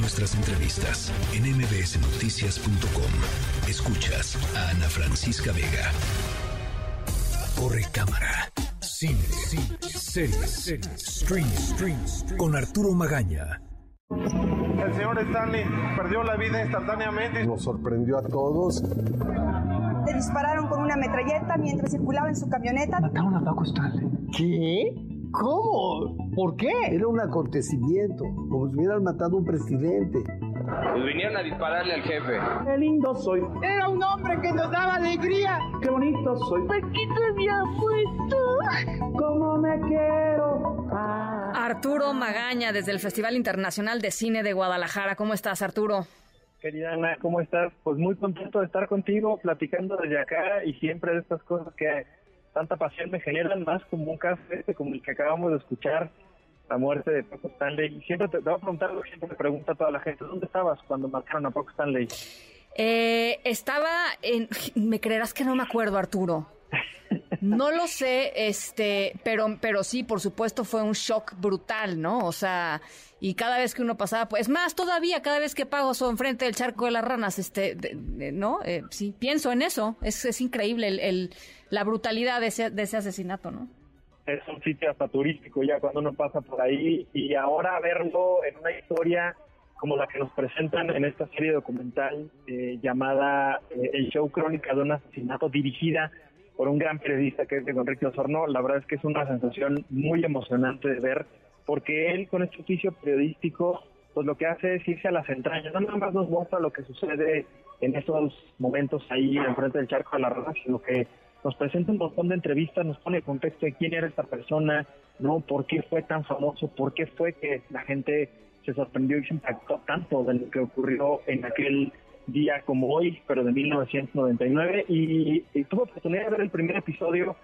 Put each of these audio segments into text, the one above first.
nuestras entrevistas en mbsnoticias.com. Escuchas a Ana Francisca Vega. Corre cámara. Cine, series, stream, stream, con Arturo Magaña. El señor Stanley perdió la vida instantáneamente. Nos sorprendió a todos. Le dispararon con una metralleta mientras circulaba en su camioneta. Mataron a Paco Stanley. ¿Qué? ¿Cómo? ¿Por qué? Era un acontecimiento, como si hubieran matado a un presidente. Pues vinieron a dispararle al jefe. Qué lindo soy. Era un hombre que nos daba alegría. Qué bonito soy. Paquito había puesto. Cómo me quiero. Ah. Arturo Magaña, desde el Festival Internacional de Cine de Guadalajara. ¿Cómo estás, Arturo? Querida Ana, ¿cómo estás? Pues muy contento de estar contigo, platicando desde acá y siempre de estas cosas que tanta pasión me generan, más como un caso este, como el que acabamos de escuchar, la muerte de Paco Stanley. Y siempre te, voy a preguntar lo que siempre me pregunta toda la gente, ¿dónde estabas cuando mataron a Paco Stanley? Eh, estaba en... ¿Me creerás que no me acuerdo, Arturo? No lo sé, este, pero, pero sí, por supuesto, fue un shock brutal, ¿no? O sea, y cada vez que uno pasaba, pues más todavía, cada vez que pago son enfrente del charco de las ranas, este, ¿no? Eh, sí, pienso en eso. Es, es increíble el, la brutalidad de ese, de ese asesinato, ¿no? Es un sitio hasta turístico ya cuando uno pasa por ahí y ahora verlo en una historia como la que nos presentan en esta serie documental eh, llamada eh, El Show Crónica de un asesinato dirigida por un gran periodista que es de Enrique Osorno. La verdad es que es una sensación muy emocionante de ver, porque él con este oficio periodístico, pues lo que hace es irse a las entrañas. No nada más nos muestra lo que sucede en esos momentos ahí enfrente del charco de la raza, sino que nos presenta un montón de entrevistas, nos pone en contexto de quién era esta persona, no, por qué fue tan famoso, por qué fue que la gente se sorprendió y se impactó tanto de lo que ocurrió en aquel día como hoy, pero de 1999, y, tuve oportunidad de ver el primer episodio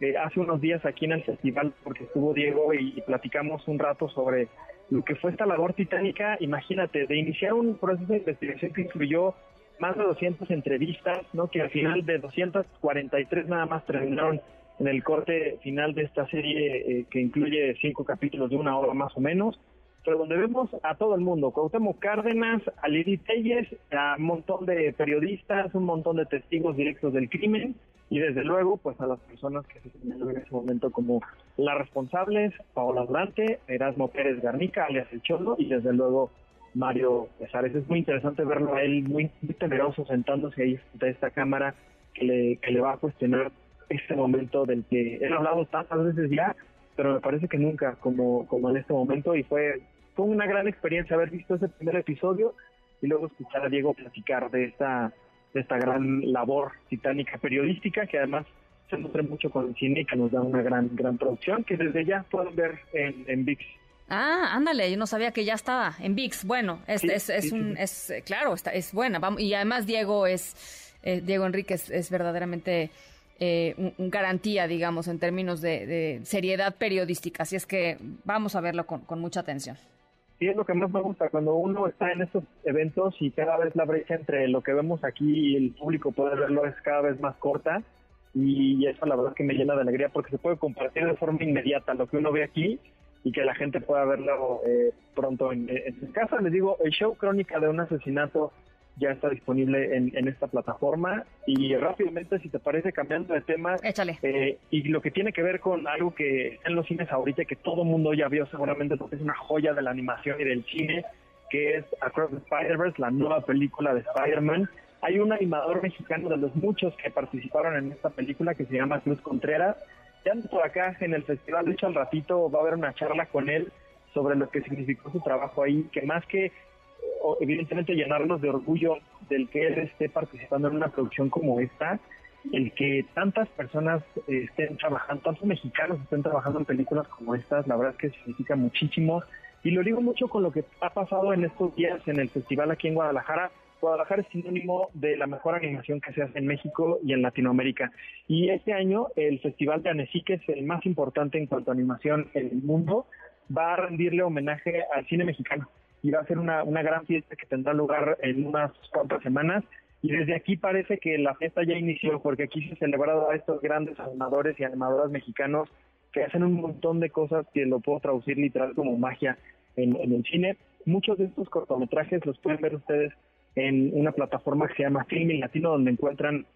eh, hace unos días aquí en el festival, porque estuvo Diego y, platicamos un rato sobre lo que fue esta labor titánica, imagínate, de iniciar un proceso de investigación que incluyó más de 200 entrevistas, ¿no? que al final de 243 nada más terminaron en el corte final de esta serie eh, que incluye cinco capítulos de una hora más o menos, pero donde vemos a todo el mundo, Cuauhtémoc Cárdenas, a Lili Telles, a un montón de periodistas, un montón de testigos directos del crimen y desde luego pues a las personas que se señalaron en ese momento como las responsables, Paola Durante, Erasmo Pérez Garnica, alias El Cholo y desde luego Mario Pesares. Es muy interesante verlo a él muy, temeroso sentándose ahí frente a esta cámara que le, que le va a cuestionar este momento del que he hablado tantas veces ya, pero me parece que nunca como, como en este momento y fue, fue una gran experiencia haber visto ese primer episodio y luego escuchar a Diego platicar de esta, de esta gran labor titánica periodística que además se nutre mucho con el cine y que nos da una gran, gran producción que desde ya pueden ver en, en VIX. Ah, ándale, yo no sabía que ya estaba en VIX. Bueno, es, es, es un, es, claro, está, es buena. Y además Diego es, eh, Diego Enríquez es verdaderamente eh, garantía, digamos, en términos de, seriedad periodística. Así es que vamos a verlo con, mucha atención. Sí, es lo que más me gusta cuando uno está en estos eventos y cada vez la brecha entre lo que vemos aquí y el público puede verlo es cada vez más corta y eso la verdad que me llena de alegría porque se puede compartir de forma inmediata lo que uno ve aquí y que la gente pueda verlo eh, pronto en, en, su casa. Les digo, el show Crónica de un asesinato ya está disponible en, esta plataforma. Y rápidamente, si te parece, cambiando de tema, Échale. Eh, y lo que tiene que ver con algo que en los cines ahorita, que todo mundo ya vio seguramente porque es una joya de la animación y del cine, que es Across the Spider-Verse, la nueva película de Spider-Man. Hay un animador mexicano de los muchos que participaron en esta película que se llama Cruz Contreras. Ya por acá en el festival, de hecho al ratito va a haber una charla con él sobre lo que significó su trabajo ahí, que más que evidentemente llenarnos de orgullo del que él esté participando en una producción como esta, el que tantas personas eh, estén trabajando, tantos mexicanos estén trabajando en películas como estas, la verdad es que significa muchísimo. Y lo digo mucho con lo que ha pasado en estos días en el festival aquí en Guadalajara. Guadalajara es sinónimo de la mejor animación que se hace en México y en Latinoamérica. Y este año el Festival de Annecy, que es el más importante en cuanto a animación en el mundo, va a rendirle homenaje al cine mexicano y va a ser una, una gran fiesta que tendrá lugar en unas cuantas semanas. Y desde aquí parece que la fiesta ya inició, porque aquí se ha celebrado a estos grandes animadores y animadoras mexicanos que hacen un montón de cosas que lo puedo traducir literal como magia en, el cine. Muchos de estos cortometrajes los pueden ver ustedes en una plataforma que se llama Filming Latino, donde encuentran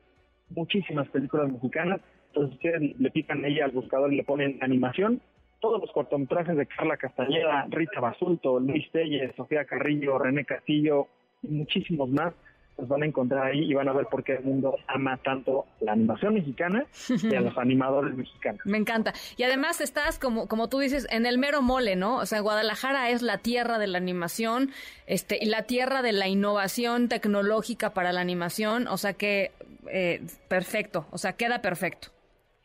muchísimas películas mexicanas. Entonces ustedes le pican ella al buscador y le ponen animación. Todos los cortometrajes de Carla Castañeda, Rita Basulto, Luis Telles, Sofía Carrillo, René Castillo y muchísimos más los van a encontrar ahí y van a ver por qué el mundo ama tanto la animación mexicana y a los animadores mexicanos. Me encanta. Y además estás, como, como tú dices, en el mero mole, ¿no? O sea, Guadalajara es la tierra de la animación este, y la tierra de la innovación tecnológica para la animación. O sea que, eh, perfecto. O sea, queda perfecto.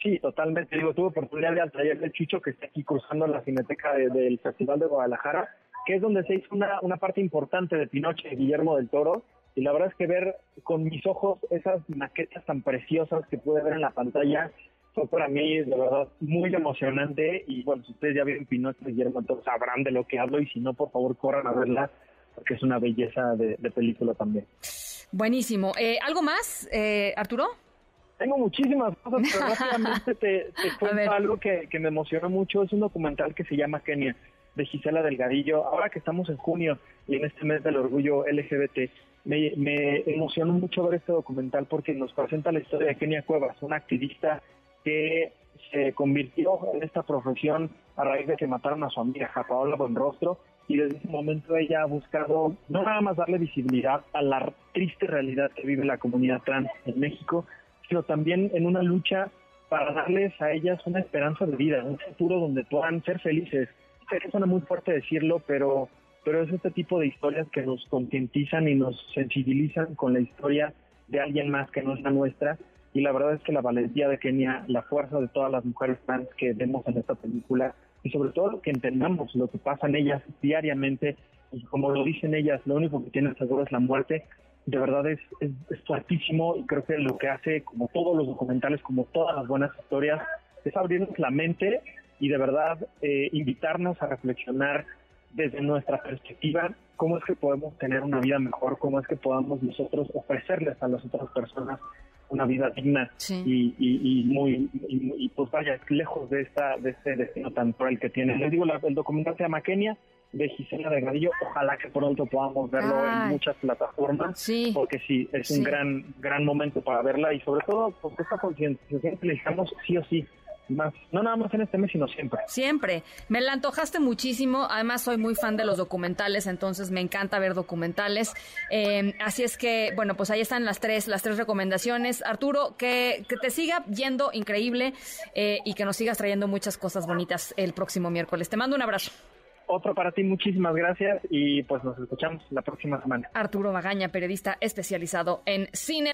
Sí, totalmente. Digo, tuve oportunidad de al taller de Chucho que está aquí cruzando la cineteca de- del Festival de Guadalajara, que es donde se hizo una, una parte importante de Pinoche de Guillermo del Toro. Y la verdad es que ver con mis ojos esas maquetas tan preciosas que pude ver en la pantalla fue para mí de verdad muy emocionante. Y bueno, si ustedes ya vieron Pinoche de Guillermo del Toro sabrán de lo que hablo. Y si no, por favor, corran a verla, porque es una belleza de, de película también. Buenísimo. Eh, ¿Algo más, eh, Arturo? Tengo muchísimas cosas, pero rápidamente te, te cuento algo que, que me emocionó mucho. Es un documental que se llama Kenia, de Gisela Delgadillo. Ahora que estamos en junio y en este mes del orgullo LGBT, me, me emocionó mucho ver este documental porque nos presenta la historia de Kenia Cuevas, una activista que se convirtió en esta profesión a raíz de que mataron a su amiga, a Paola Buenrostro, y desde ese momento ella ha buscado no nada más darle visibilidad a la triste realidad que vive la comunidad trans en México, sino también en una lucha para darles a ellas una esperanza de vida, un futuro donde puedan ser felices. Sé que suena muy fuerte decirlo, pero, pero es este tipo de historias que nos concientizan y nos sensibilizan con la historia de alguien más que no es la nuestra. Y la verdad es que la valentía de Kenia, la fuerza de todas las mujeres trans que vemos en esta película, y sobre todo lo que entendamos, lo que pasa en ellas diariamente, y como lo dicen ellas, lo único que tienen seguro es la muerte, de verdad es, es, es fuertísimo y creo que lo que hace, como todos los documentales, como todas las buenas historias, es abrirnos la mente y de verdad eh, invitarnos a reflexionar desde nuestra perspectiva cómo es que podemos tener una vida mejor, cómo es que podamos nosotros ofrecerles a las otras personas una vida digna Sí. y, y, y muy y, y, pues vaya lejos de esta de este destino tan cruel que tiene. Les digo, la- el documental se llama Kenia de Gisela Delgadillo. Ojalá que pronto podamos verlo Ay. en muchas plataformas, Sí. porque sí es Sí. un gran gran momento para verla y sobre todo porque esta concientización que necesitamos sí o sí más no nada más en este mes sino siempre. Siempre. Me la antojaste muchísimo. Además, soy muy fan de los documentales, entonces me encanta ver documentales. Eh, así es que, bueno, pues ahí están las tres, las tres recomendaciones. Arturo, que, que te siga yendo increíble eh, y que nos sigas trayendo muchas cosas bonitas el próximo miércoles. Te mando un abrazo. Otro para ti, muchísimas gracias y pues nos escuchamos la próxima semana. Arturo Magaña, periodista especializado en cine.